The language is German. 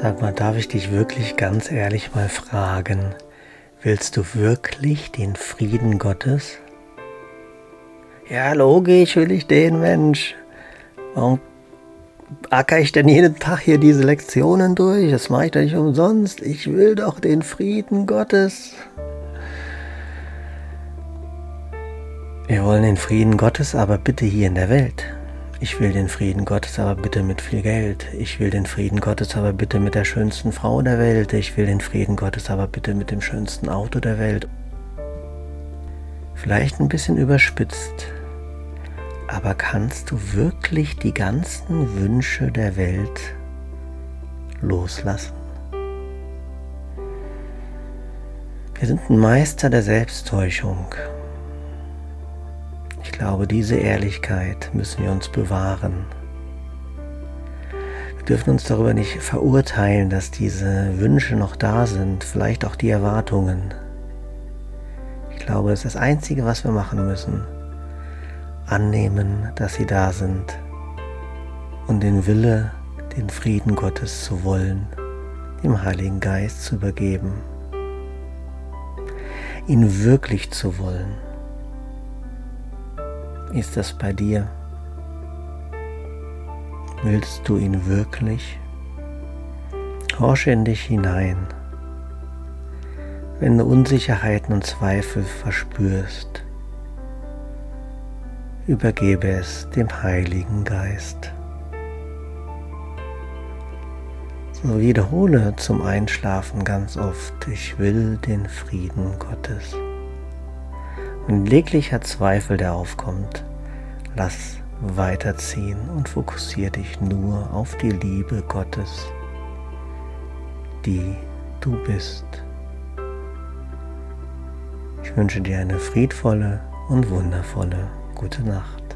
Sag mal, darf ich dich wirklich ganz ehrlich mal fragen, willst du wirklich den Frieden Gottes? Ja, logisch will ich den, Mensch. Warum acker ich denn jeden Tag hier diese Lektionen durch? Das mache ich doch nicht umsonst. Ich will doch den Frieden Gottes. Wir wollen den Frieden Gottes, aber bitte hier in der Welt. Ich will den Frieden Gottes, aber bitte mit viel Geld. Ich will den Frieden Gottes, aber bitte mit der schönsten Frau der Welt. Ich will den Frieden Gottes, aber bitte mit dem schönsten Auto der Welt. Vielleicht ein bisschen überspitzt, aber kannst du wirklich die ganzen Wünsche der Welt loslassen? Wir sind ein Meister der Selbsttäuschung. Ich glaube, diese Ehrlichkeit müssen wir uns bewahren. Wir dürfen uns darüber nicht verurteilen, dass diese Wünsche noch da sind, vielleicht auch die Erwartungen. Ich glaube, das ist das Einzige, was wir machen müssen. Annehmen, dass sie da sind und den Wille, den Frieden Gottes zu wollen, dem Heiligen Geist zu übergeben, ihn wirklich zu wollen. Ist das bei dir? Willst du ihn wirklich? Horsche in dich hinein. Wenn du Unsicherheiten und Zweifel verspürst, übergebe es dem Heiligen Geist. So wiederhole zum Einschlafen ganz oft, ich will den Frieden Gottes. Und leglicher Zweifel, der aufkommt, lass weiterziehen und fokussiere dich nur auf die Liebe Gottes, die du bist. Ich wünsche dir eine friedvolle und wundervolle gute Nacht.